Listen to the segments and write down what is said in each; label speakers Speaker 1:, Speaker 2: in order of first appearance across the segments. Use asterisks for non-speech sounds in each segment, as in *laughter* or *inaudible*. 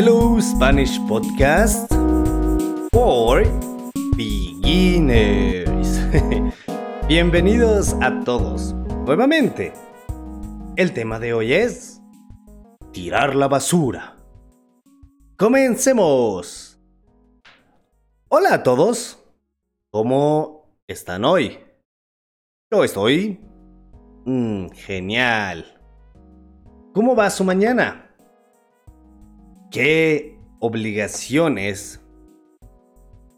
Speaker 1: Hello Spanish Podcast for Beginners. *laughs* Bienvenidos a todos. Nuevamente, el tema de hoy es tirar la basura. Comencemos. Hola a todos. ¿Cómo están hoy? Yo estoy... Mm, genial. ¿Cómo va su mañana? ¿Qué obligaciones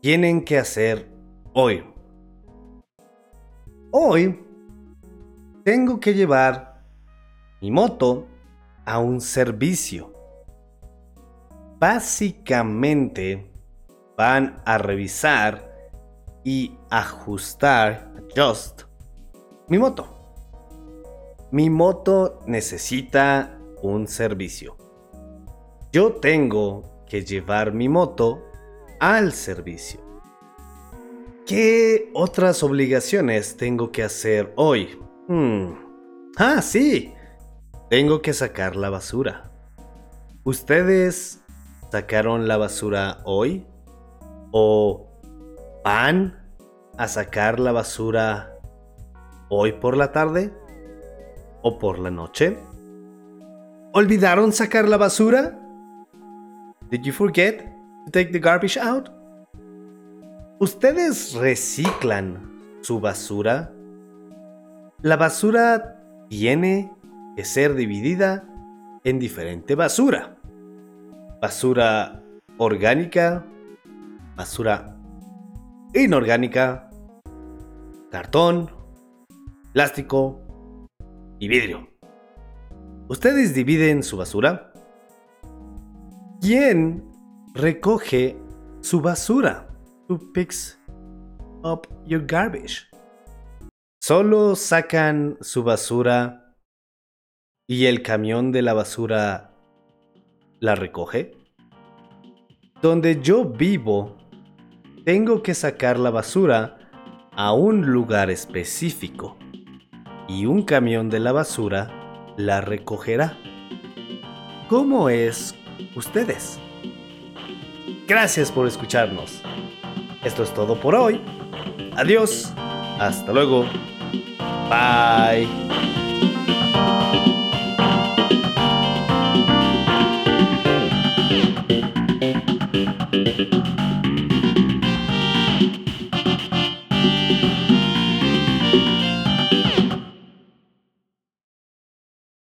Speaker 1: tienen que hacer hoy? Hoy tengo que llevar mi moto a un servicio. Básicamente van a revisar y ajustar, just, mi moto. Mi moto necesita un servicio yo tengo que llevar mi moto al servicio. ¿Qué otras obligaciones tengo que hacer hoy? Hmm. Ah, sí. Tengo que sacar la basura. ¿Ustedes sacaron la basura hoy? ¿O van a sacar la basura hoy por la tarde? ¿O por la noche? ¿Olvidaron sacar la basura? Did you forget to take the garbage out? ¿Ustedes reciclan su basura? La basura tiene que ser dividida en diferente basura. Basura orgánica, basura inorgánica, cartón, plástico y vidrio. ¿Ustedes dividen su basura? ¿Quién recoge su basura? Who picks up your garbage? Solo sacan su basura y el camión de la basura la recoge. Donde yo vivo, tengo que sacar la basura a un lugar específico y un camión de la basura la recogerá. ¿Cómo es ustedes. Gracias por escucharnos. Esto es todo por hoy. Adiós. Hasta luego. Bye.